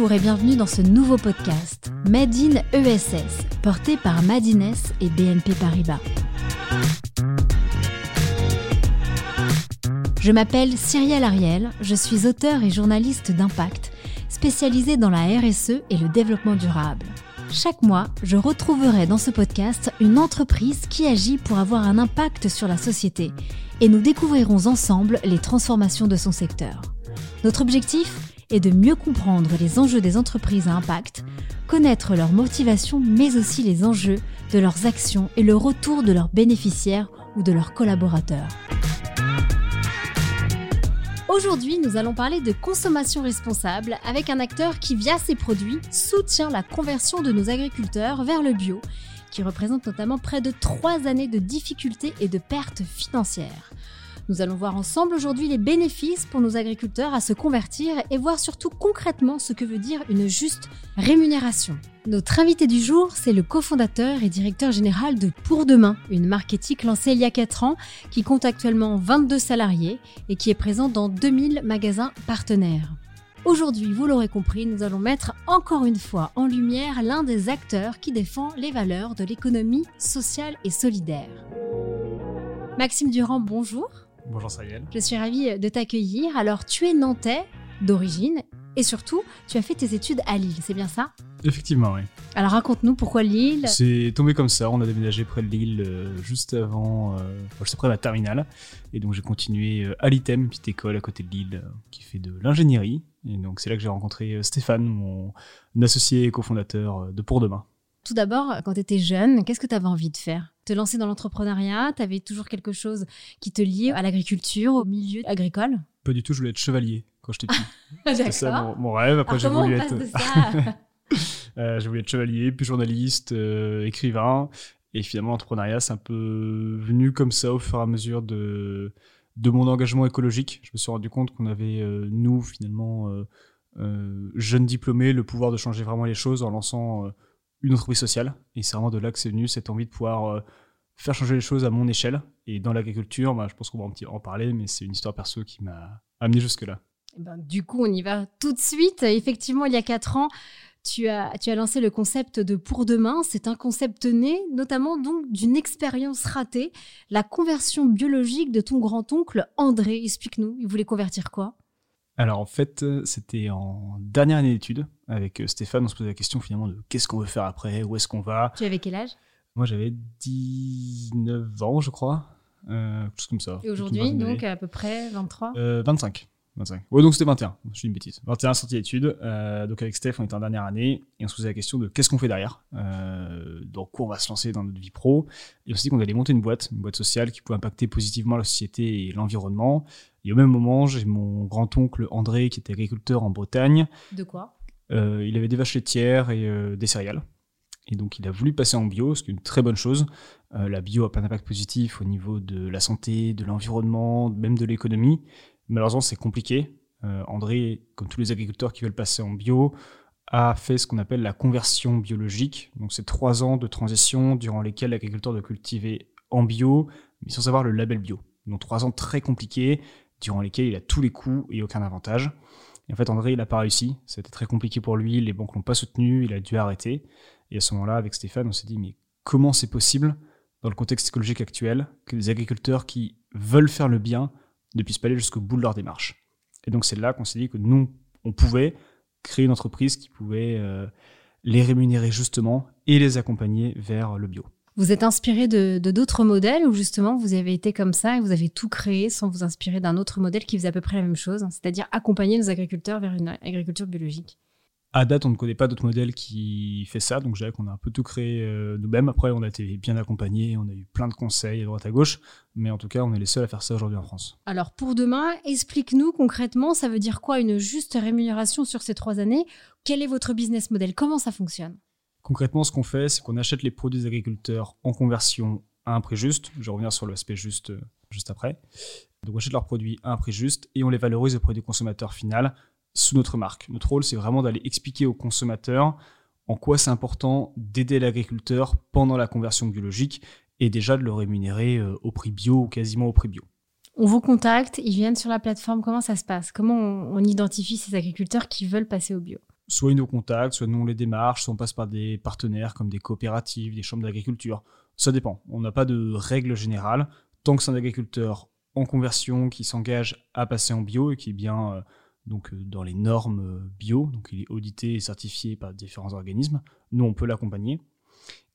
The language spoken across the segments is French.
Et bienvenue dans ce nouveau podcast Made in ESS, porté par Madines et BNP Paribas. Je m'appelle Cyrielle Ariel, je suis auteur et journaliste d'impact, spécialisée dans la RSE et le développement durable. Chaque mois, je retrouverai dans ce podcast une entreprise qui agit pour avoir un impact sur la société et nous découvrirons ensemble les transformations de son secteur. Notre objectif? Est de mieux comprendre les enjeux des entreprises à impact, connaître leurs motivations mais aussi les enjeux de leurs actions et le retour de leurs bénéficiaires ou de leurs collaborateurs. Aujourd'hui, nous allons parler de consommation responsable avec un acteur qui, via ses produits, soutient la conversion de nos agriculteurs vers le bio, qui représente notamment près de trois années de difficultés et de pertes financières. Nous allons voir ensemble aujourd'hui les bénéfices pour nos agriculteurs à se convertir et voir surtout concrètement ce que veut dire une juste rémunération. Notre invité du jour, c'est le cofondateur et directeur général de Pour Demain, une marque éthique lancée il y a 4 ans qui compte actuellement 22 salariés et qui est présente dans 2000 magasins partenaires. Aujourd'hui, vous l'aurez compris, nous allons mettre encore une fois en lumière l'un des acteurs qui défend les valeurs de l'économie sociale et solidaire. Maxime Durand, bonjour. Bonjour Sayel. Je suis ravie de t'accueillir. Alors, tu es nantais d'origine et surtout, tu as fait tes études à Lille, c'est bien ça? Effectivement, oui. Alors raconte-nous pourquoi Lille? C'est tombé comme ça, on a déménagé près de Lille euh, juste avant, euh, juste après ma terminale. Et donc j'ai continué euh, à l'ITEM, petite école à côté de Lille qui fait de l'ingénierie. Et donc c'est là que j'ai rencontré Stéphane, mon associé et cofondateur de Pour Demain. Tout d'abord, quand tu étais jeune, qu'est-ce que tu avais envie de faire? Te lancer dans l'entrepreneuriat? Tu avais toujours quelque chose qui te liait à l'agriculture, au milieu agricole? Pas du tout, je voulais être chevalier quand j'étais petit. C'est ça mon, rêve. Après, j'ai voulu être. euh, j'ai voulu être chevalier, puis journaliste, euh, écrivain. Et finalement, l'entrepreneuriat, c'est un peu venu comme ça au fur et à mesure de, de mon engagement écologique. Je me suis rendu compte qu'on avait, euh, nous, finalement, euh, jeunes diplômés, le pouvoir de changer vraiment les choses en lançant une entreprise sociale. Et c'est vraiment de là que c'est venu cette envie de pouvoir euh, faire changer les choses à mon échelle. Et dans l'agriculture, bah, je pense qu'on va en parler, mais c'est une histoire perso qui m'a amené jusque-là. Eh ben, du coup, on y va tout de suite. Effectivement, il y a quatre ans, tu as, tu as lancé le concept de Pour Demain. C'est un concept né notamment donc d'une expérience ratée, la conversion biologique de ton grand-oncle André. Explique-nous, il voulait convertir quoi? Alors en fait, euh, c'était en dernière année d'études avec euh, Stéphane, on se posait la question finalement de qu'est-ce qu'on veut faire après, où est-ce qu'on va? Tu avais quel âge? Moi j'avais 19 ans je crois, euh, quelque chose comme ça. Et aujourd'hui donc à peu près 23 euh, 25. 25. Ouais, donc c'était 21, je suis une bêtise. 21 sortie d'études, euh, donc avec Steph on était en dernière année et on se posait la question de qu'est-ce qu'on fait derrière, euh, dans quoi on va se lancer dans notre vie pro, et aussi qu'on allait monter une boîte, une boîte sociale qui pouvait impacter positivement la société et l'environnement, et au même moment, j'ai mon grand-oncle André qui était agriculteur en Bretagne. De quoi? Euh, Il avait des vaches laitières et euh, des céréales. Et donc, il a voulu passer en bio, ce qui est une très bonne chose. Euh, la bio a plein d'impact positif au niveau de la santé, de l'environnement, même de l'économie. Malheureusement, c'est compliqué. André, comme tous les agriculteurs qui veulent passer en bio, a fait ce qu'on appelle la conversion biologique. Donc, c'est trois ans de transition durant lesquels l'agriculteur doit cultiver en bio, mais sans avoir le label bio. Donc, trois ans très compliqués durant lesquels il a tous les coûts et aucun avantage. Et en fait, André, il n'a pas réussi. C'était très compliqué pour lui. Les banques l'ont pas soutenu. Il a dû arrêter. Et à ce moment-là, avec Stéphane, on s'est dit, mais comment c'est possible, dans le contexte écologique actuel, que des agriculteurs qui veulent faire le bien ne puissent pas aller jusqu'au bout de leur démarche Et donc, c'est là qu'on s'est dit que nous, on pouvait créer une entreprise qui pouvait euh, les rémunérer justement et les accompagner vers le bio. Vous êtes inspiré de d'autres modèles ou justement vous avez été comme ça et vous avez tout créé sans vous inspirer d'un autre modèle qui faisait à peu près la même chose, c'est-à-dire accompagner nos agriculteurs vers une agriculture biologique? À date, on ne connaît pas d'autres modèles qui fait ça, donc je dirais qu'on a un peu tout créé euh, nous-mêmes. Après, on a été bien accompagnés, on a eu plein de conseils à droite à gauche, mais en tout cas, on est les seuls à faire ça aujourd'hui en France. Alors, pour demain, explique-nous concrètement, ça veut dire quoi une juste rémunération sur ces trois années? Quel est votre business model? Comment ça fonctionne? Concrètement, ce qu'on fait, c'est qu'on achète les produits des agriculteurs en conversion à un prix juste. Je vais revenir sur l'aspect juste euh, juste après. Donc, on achète leurs produits à un prix juste et on les valorise auprès du consommateur final sous notre marque. Notre rôle, c'est vraiment d'aller expliquer aux consommateurs en quoi c'est important d'aider l'agriculteur pendant la conversion biologique et déjà de le rémunérer euh, au prix bio ou quasiment au prix bio. On vous contacte, ils viennent sur la plateforme, comment ça se passe? Comment on identifie ces agriculteurs qui veulent passer au bio? Soit ils nous contactent, soit nous on les démarche, soit on passe par des partenaires comme des coopératives, des chambres d'agriculture. Ça dépend. On n'a pas de règle générale. Tant que c'est un agriculteur en conversion qui s'engage à passer en bio et qui est bien euh, donc, euh, dans les normes euh, bio, donc il est audité et certifié par différents organismes, nous on peut l'accompagner.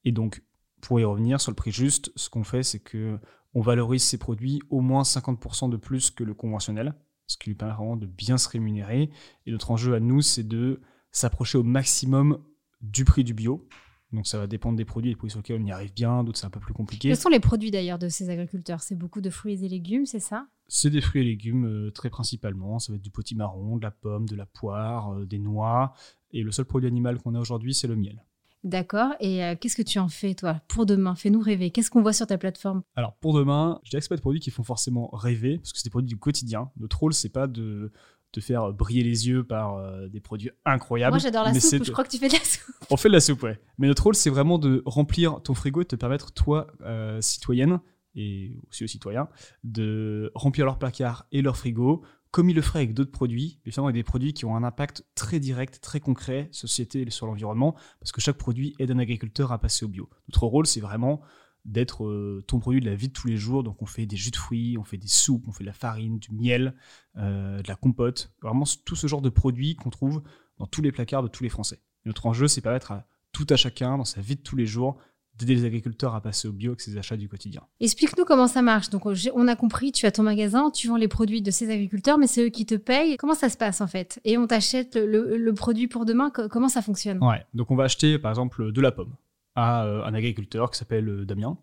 Et donc, pour y revenir sur le prix juste, ce qu'on fait, c'est que on valorise ces produits au moins 50% de plus que le conventionnel, ce qui lui permet vraiment de bien se rémunérer. Et notre enjeu à nous, c'est de s'approcher au maximum du prix du bio. Donc ça va dépendre des produits, des produits sur lesquels on y arrive bien, d'autres c'est un peu plus compliqué. Quels sont les produits d'ailleurs de ces agriculteurs? C'est beaucoup de fruits et légumes, c'est ça? C'est des fruits et légumes euh, très principalement. Ça va être du potimarron, de la pomme, de la poire, euh, des noix. Et le seul produit animal qu'on a aujourd'hui, c'est le miel. D'accord. Et euh, qu'est-ce que tu en fais, toi, pour demain Fais-nous rêver. Qu'est-ce qu'on voit sur ta plateforme? Alors, pour demain, je dirais que ce pas des produits qui font forcément rêver, parce que c'est des produits du quotidien. Notre rôle, c'est pas de te faire briller les yeux par euh, des produits incroyables. Moi, j'adore la soupe. Je crois que tu fais de la soupe. On fait de la soupe, ouais. Mais notre rôle, c'est vraiment de remplir ton frigo et de te permettre, toi, euh, citoyenne, et aussi aux citoyens, de remplir leur placard et leur frigo comme il le ferait avec d'autres produits, mais finalement avec des produits qui ont un impact très direct, très concret, société sur l'environnement, parce que chaque produit aide un agriculteur à passer au bio. Notre rôle, c'est vraiment d'être euh, ton produit de la vie de tous les jours. Donc on fait des jus de fruits, on fait des soupes, on fait de la farine, du miel, euh, de la compote, vraiment tout ce genre de produits qu'on trouve dans tous les placards de tous les Français. Notre enjeu, c'est permettre à tout à chacun, dans sa vie de tous les jours, d'aider les agriculteurs à passer au bio avec ses achats du quotidien. Explique-nous comment ça marche. Donc, on a compris, tu as ton magasin, tu vends les produits de ces agriculteurs, mais c'est eux qui te payent. Comment ça se passe en fait? Et on t'achète le, produit pour demain Comment ça fonctionne? Ouais, donc on va acheter par exemple de la pomme à euh, un agriculteur qui s'appelle euh, Damien.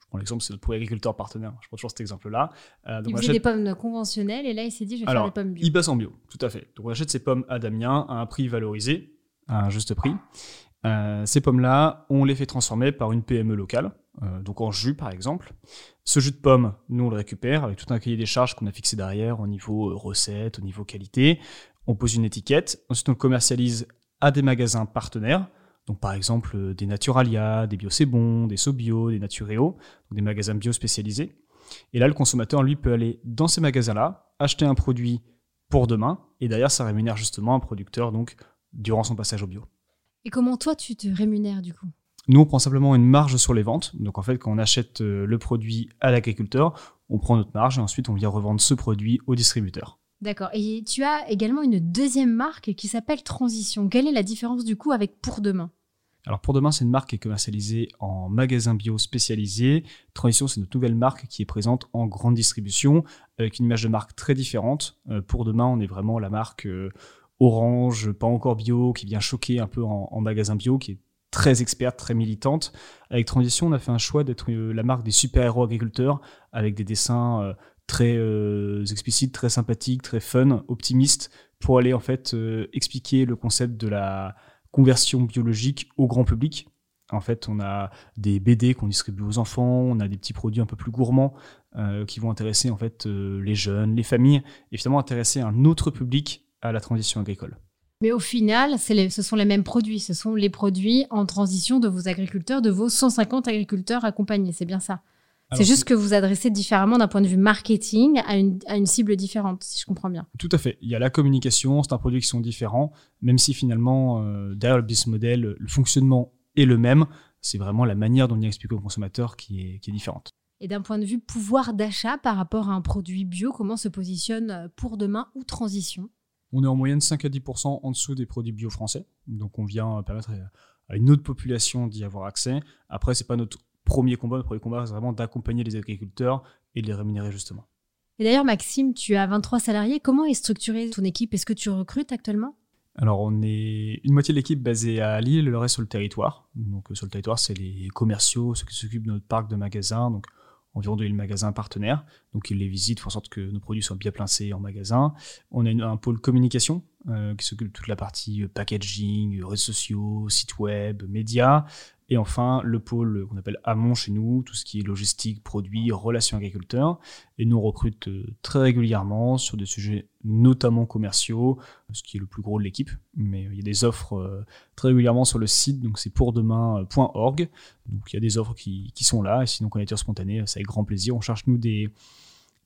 Je prends l'exemple, c'est notre agriculteur partenaire. Je prends toujours cet exemple-là. Euh, il faisait des pommes conventionnelles et là il s'est dit je vais faire des pommes bio. Il passe en bio, tout à fait. Donc on achète ces pommes à Damien à un prix valorisé, à un juste prix. Euh, ces pommes-là, on les fait transformer par une PME locale, euh, donc en jus par exemple. Ce jus de pomme, nous on le récupère avec tout un cahier des charges qu'on a fixé derrière au niveau euh, recette, au niveau qualité. On pose une étiquette, ensuite on le commercialise à des magasins partenaires. Donc par exemple des Naturalia, des Bio C'est Bon, des Sobio, des Natureo, des magasins bio spécialisés. Et là, le consommateur, lui, peut aller dans ces magasins-là, acheter un produit pour demain, et derrière, ça rémunère justement un producteur donc durant son passage au bio. Et comment toi, tu te rémunères du coup? Nous, on prend simplement une marge sur les ventes. Donc en fait, quand on achète euh, le produit à l'agriculteur, on prend notre marge et ensuite on vient revendre ce produit au distributeur. D'accord. Et tu as également une deuxième marque qui s'appelle Transition. Quelle est la différence du coup avec Pour Demain? Alors pour demain, c'est une marque qui est commercialisée en magasin bio spécialisé. Transition, c'est notre nouvelle marque qui est présente en grande distribution avec une image de marque très différente. Euh, pour demain, on est vraiment la marque euh, orange, pas encore bio, qui vient choquer un peu en, magasin bio, qui est très experte, très militante. Avec Transition, on a fait un choix d'être euh, la marque des super-héros agriculteurs, avec des dessins euh, très euh, explicites, très sympathiques, très fun, optimistes, pour aller en fait expliquer le concept de la conversion biologique au grand public. En fait, on a des BD qu'on distribue aux enfants, on a des petits produits un peu plus gourmands qui vont intéresser en fait les jeunes, les familles, et finalement intéresser un autre public à la transition agricole. Mais au final, ce sont les mêmes produits. Ce sont les produits en transition de vos agriculteurs, de vos 150 agriculteurs accompagnés. C'est bien ça. C'est juste que vous adressez différemment d'un point de vue marketing à une, à une, cible différente, si je comprends bien. Tout à fait. Il y a la communication, c'est un produit qui sont différents, même si finalement, euh, derrière le business model, le fonctionnement est le même. C'est vraiment la manière dont on y explique au consommateur qui est, qui est différente. Et d'un point de vue pouvoir d'achat par rapport à un produit bio, comment se positionne pour demain ou transition? On est en moyenne 5 à 10% en dessous des produits bio français. Donc on vient permettre à une autre population d'y avoir accès. Après, c'est pas notre premier combat. Notre premier combat, c'est vraiment d'accompagner les agriculteurs et de les rémunérer justement. Et d'ailleurs, Maxime, tu as 23 salariés. Comment est structurée ton équipe? Est-ce que tu recrutes actuellement? Alors, on est une moitié de l'équipe basée à Lille, le reste sur le territoire. Donc, sur le territoire, c'est les commerciaux, ceux qui s'occupent de notre parc de magasins. Donc, environ 2000 magasins partenaires. Donc ils les visitent, font en sorte que nos produits soient bien placés en magasin. On a un pôle communication euh, qui s'occupe de toute la partie euh, packaging, réseaux sociaux, sites web, médias. Et enfin, le pôle qu'on appelle Amont chez nous, tout ce qui est logistique, produits, relations agriculteurs. Et nous, on euh, très régulièrement sur des sujets notamment commerciaux, ce qui est le plus gros de l'équipe. Mais euh, il y a des offres euh, très régulièrement sur le site, donc c'est pourdemain.org. Donc il y a des offres qui, sont là. Et sinon, candidature spontanée, c'est avec grand plaisir. On cherche, nous, des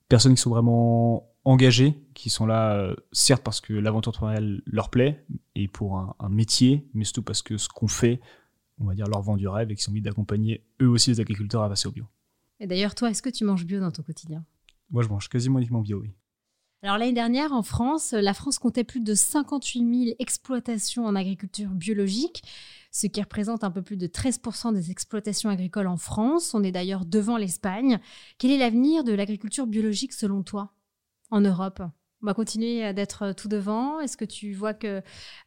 personnes qui sont vraiment engagés, qui sont là, certes parce que l'aventure entrepreneuriale leur plaît, et pour un métier, mais surtout parce que ce qu'on fait, on va dire, leur vend du rêve et qui ont envie d'accompagner eux aussi les agriculteurs à passer au bio. Et d'ailleurs, toi, est-ce que tu manges bio dans ton quotidien? Moi, je mange quasiment uniquement bio, oui. Alors l'année dernière, en France, la France comptait plus de 58 000 exploitations en agriculture biologique, ce qui représente un peu plus de 13% des exploitations agricoles en France. On est d'ailleurs devant l'Espagne. Quel est l'avenir de l'agriculture biologique selon toi en Europe? On va continuer d'être tout devant. Est-ce que tu vois que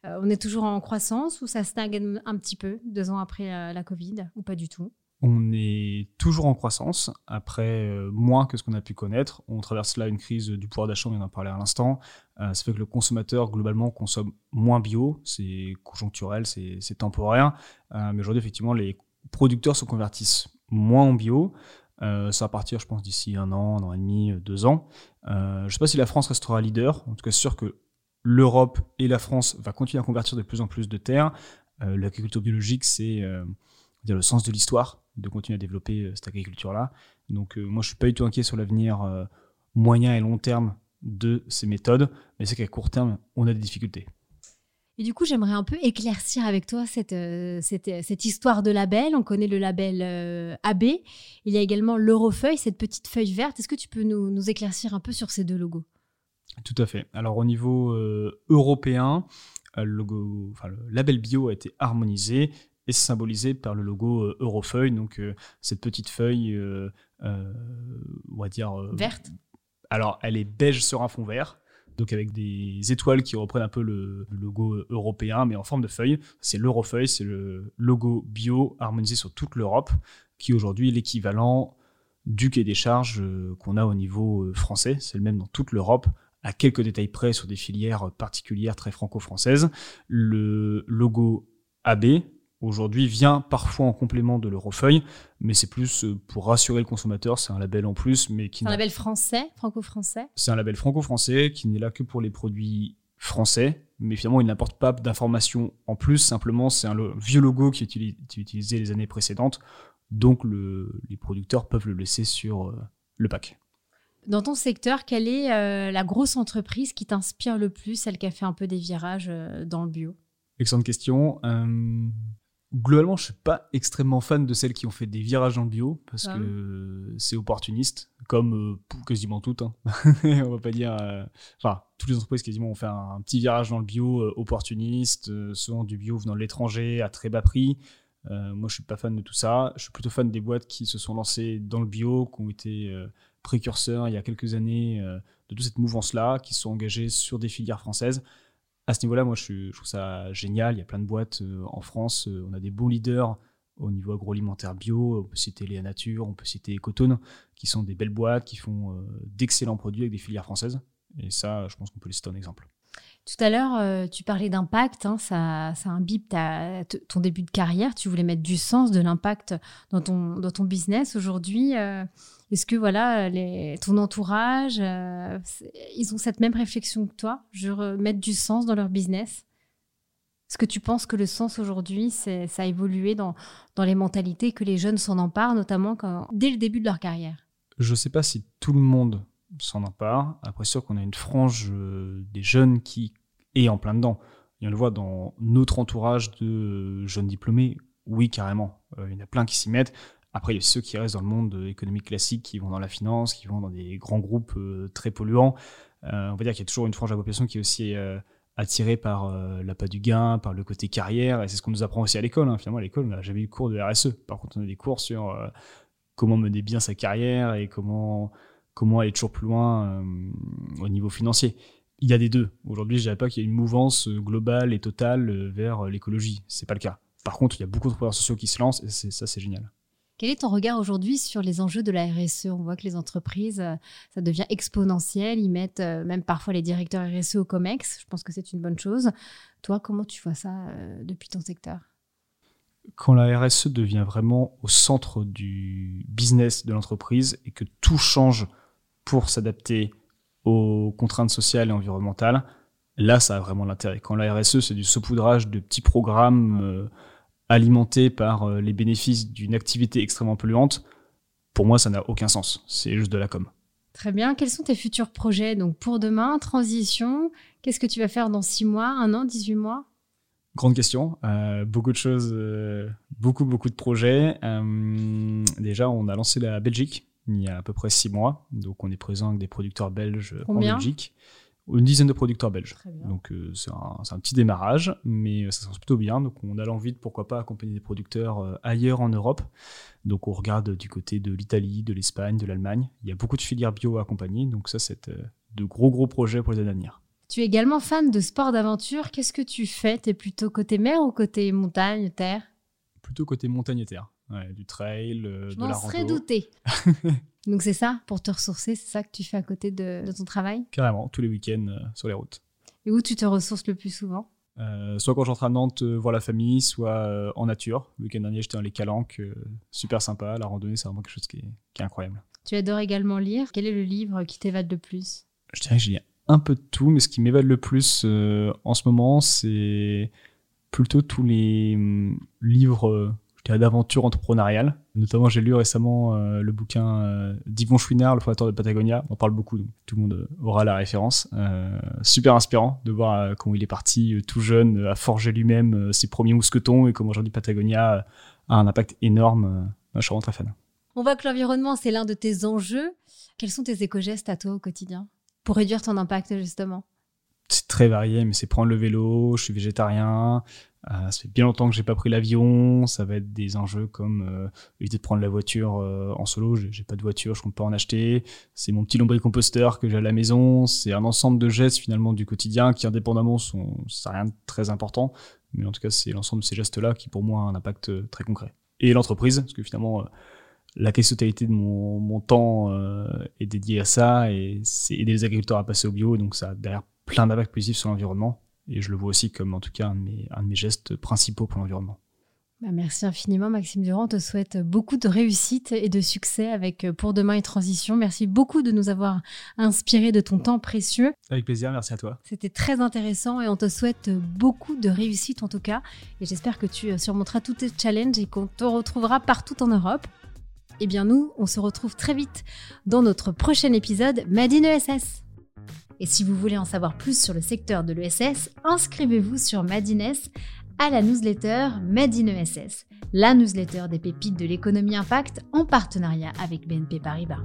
euh, on est toujours en croissance ou ça stagne un petit peu deux ans après euh, la Covid ou pas du tout? On est toujours en croissance, après euh, moins que ce qu'on a pu connaître. On traverse là une crise du pouvoir d'achat, on vient d'en parler à l'instant. ça fait que le consommateur, globalement, consomme moins bio. C'est conjoncturel, c'est temporaire. mais aujourd'hui, effectivement, les producteurs se convertissent moins en bio. Euh, ça va partir, je pense, d'ici un an, un an et demi, euh, deux ans. Euh, je ne sais pas si la France restera leader. En tout cas, c'est sûr que l'Europe et la France vont continuer à convertir de plus en plus de terres. L'agriculture biologique, c'est le sens de l'histoire, de continuer à développer cette agriculture-là. Donc, moi, je ne suis pas du tout inquiet sur l'avenir moyen et long terme de ces méthodes, mais c'est qu'à court terme, on a des difficultés. Et du coup, j'aimerais un peu éclaircir avec toi cette, euh, euh, cette, histoire de label. On connaît le label euh, AB. Il y a également l'Eurofeuille, cette petite feuille verte. Est-ce que tu peux nous, éclaircir un peu sur ces deux logos? Tout à fait. Alors au niveau européen, le, logo, enfin, le label bio a été harmonisé et symbolisé par le logo Eurofeuille. Donc cette petite feuille, on va dire... verte alors, elle est beige sur un fond vert donc avec des étoiles qui reprennent un peu le, logo européen, mais en forme de feuille. C'est l'Eurofeuille, c'est le logo bio harmonisé sur toute l'Europe, qui aujourd'hui est l'équivalent du quai des charges euh, qu'on a au niveau euh, français. C'est le même dans toute l'Europe, à quelques détails près sur des filières particulières très franco-françaises. Le logo AB, aujourd'hui vient parfois en complément de l'Eurofeuille, mais c'est plus euh, pour rassurer le consommateur, c'est un label en plus, mais qui... C'est un label français, franco-français? C'est un label franco-français qui n'est là que pour les produits français, mais finalement il n'apporte pas d'informations en plus, simplement c'est un vieux logo qui est utilisé les années précédentes, donc les producteurs peuvent le laisser sur euh, le pack. Dans ton secteur, quelle est euh, la grosse entreprise qui t'inspire le plus, celle qui a fait un peu des virages dans le bio? Excellente question globalement, je suis pas extrêmement fan de celles qui ont fait des virages en bio parce ah que c'est opportuniste, comme euh, quasiment toutes. Hein. on va pas dire. Euh, enfin, toutes les entreprises quasiment ont fait un, petit virage dans le bio euh, opportuniste, souvent du bio venant de l'étranger à très bas prix. moi, je suis pas fan de tout ça. Je suis plutôt fan des boîtes qui se sont lancées dans le bio, qui ont été précurseurs il y a quelques années de toute cette mouvance-là, qui se sont engagées sur des filières françaises à ce niveau-là, moi, je, trouve ça génial. Il y a plein de boîtes euh, en France. Euh, on a des bons leaders au niveau agroalimentaire bio. On peut citer Léa Nature, on peut citer Ecotone, qui sont des belles boîtes, qui font euh, d'excellents produits avec des filières françaises. Et ça, je pense qu'on peut les citer en exemple. Tout à l'heure, tu parlais d'impact, hein, ça, ça imbibe ton début de carrière, tu voulais mettre du sens, de l'impact dans ton, dans ton business. Aujourd'hui, est-ce que voilà, ton entourage, euh, ils ont cette même réflexion que toi, je mettre du sens dans leur business? Est-ce que tu penses que le sens aujourd'hui, ça a évolué dans, dans les mentalités, que les jeunes s'en emparent, notamment dès le début de leur carrière? Je ne sais pas si tout le monde s'en empare. Après, sûr qu'on a une frange euh, des jeunes qui est en plein dedans. Et on le voit dans notre entourage de jeunes diplômés, oui, carrément. Euh, il y en a plein qui s'y mettent. Après, il y a ceux qui restent dans le monde économique classique, qui vont dans la finance, qui vont dans des grands groupes euh, très polluants. Euh, on va dire qu'il y a toujours une frange de la population qui est aussi euh, attirée par l'appât du gain, par le côté carrière, et c'est ce qu'on nous apprend aussi à l'école. Hein. Finalement, à l'école, on n'a jamais eu cours de RSE. Par contre, on a des cours sur comment mener bien sa carrière et comment, comment aller toujours plus loin au niveau financier. Il y a des deux. Aujourd'hui, je dirais pas qu'il y a une mouvance globale et totale vers l'écologie. C'est pas le cas. Par contre, il y a beaucoup de d'entrepreneurs sociaux qui se lancent et ça, c'est génial. Quel est ton regard aujourd'hui sur les enjeux de la RSE On voit que les entreprises, euh, ça devient exponentiel. Ils mettent euh, même parfois les directeurs RSE au COMEX. Je pense que c'est une bonne chose. Toi, comment tu vois ça euh, depuis ton secteur? Quand la RSE devient vraiment au centre du business de l'entreprise et que tout change pour s'adapter aux contraintes sociales et environnementales, là, ça a vraiment l'intérêt. Quand la RSE, c'est du saupoudrage de petits programmes alimenté par euh, les bénéfices d'une activité extrêmement polluante, pour moi, ça n'a aucun sens. C'est juste de la com. Très bien. Quels sont tes futurs projets? Donc pour demain, transition, qu'est-ce que tu vas faire dans 6 mois, 1 an, 18 mois? Grande question. Euh, beaucoup de choses, euh, beaucoup, beaucoup de projets. Euh, déjà, on a lancé la Belgique il y a à peu près 6 mois. Donc on est présent avec des producteurs belges Combien en Belgique. Une dizaine de producteurs belges. Donc euh, c'est un, petit démarrage, mais euh, ça se passe plutôt bien. Donc on a l'envie de pourquoi pas accompagner des producteurs euh, ailleurs en Europe. Donc on regarde du côté de l'Italie, de l'Espagne, de l'Allemagne. Il y a beaucoup de filières bio à accompagner. Donc ça c'est euh, de gros gros projets pour les années à venir. Tu es également fan de sport d'aventure. Qu'est-ce que tu fais? Tu es plutôt côté mer ou côté montagne, terre? Plutôt côté montagne et terre. Ouais, du trail, euh, Je de la serais rando. douté. Donc c'est ça, pour te ressourcer, c'est ça que tu fais à côté de, de ton travail? Carrément, tous les week-ends euh, sur les routes. Et où tu te ressources le plus souvent? Euh, soit quand j'entre à Nantes euh, voir la famille, soit en nature. Le week-end dernier, j'étais dans les Calanques, super sympa. La randonnée, c'est vraiment quelque chose qui est, qui est incroyable. Tu adores également lire. Quel est le livre qui t'évade le plus? Je dirais que j'ai un peu de tout, mais ce qui m'évade le plus en ce moment, c'est plutôt tous les hum, livres d'aventure entrepreneuriale. Notamment, j'ai lu récemment euh, le bouquin euh, d'Yvon Chouinard, le fondateur de Patagonia. On en parle beaucoup, donc tout le monde aura la référence. Euh, super inspirant de voir euh, comment il est parti tout jeune à forger lui-même ses premiers mousquetons et comment aujourd'hui Patagonia a un impact énorme. Je suis vraiment très fan. On voit que l'environnement, c'est l'un de tes enjeux. Quels sont tes éco-gestes à toi au quotidien pour réduire ton impact, justement? C'est très varié, mais c'est prendre le vélo, je suis végétarien, euh, ça fait bien longtemps que j'ai pas pris l'avion, ça va être des enjeux comme euh, éviter de prendre la voiture euh, en solo, j'ai pas de voiture, je compte pas en acheter, c'est mon petit lombricomposteur que j'ai à la maison, c'est un ensemble de gestes finalement du quotidien qui indépendamment sont, c'est rien de très important, mais en tout cas c'est l'ensemble de ces gestes-là qui pour moi a un impact euh, très concret. Et l'entreprise, parce que finalement la quasi-totalité de mon, mon temps est dédiée à ça et c'est aider les agriculteurs à passer au bio, donc ça derrière plein d'impacts positifs sur l'environnement. Et je le vois aussi comme en tout cas un de mes, un de mes gestes principaux pour l'environnement. Bah, merci infiniment, Maxime Durand. On te souhaite beaucoup de réussite et de succès avec euh, Pour Demain et Transition. Merci beaucoup de nous avoir inspiré de ton temps précieux. Avec plaisir, merci à toi. C'était très intéressant et on te souhaite beaucoup de réussite en tout cas. Et j'espère que tu euh, surmonteras tous tes challenges et qu'on te retrouvera partout en Europe. Eh bien nous, on se retrouve très vite dans notre prochain épisode Madine ESS. Et si vous voulez en savoir plus sur le secteur de l'ESS, inscrivez-vous sur Madines à la newsletter ESS, la newsletter des pépites de l'économie impact en partenariat avec BNP Paribas.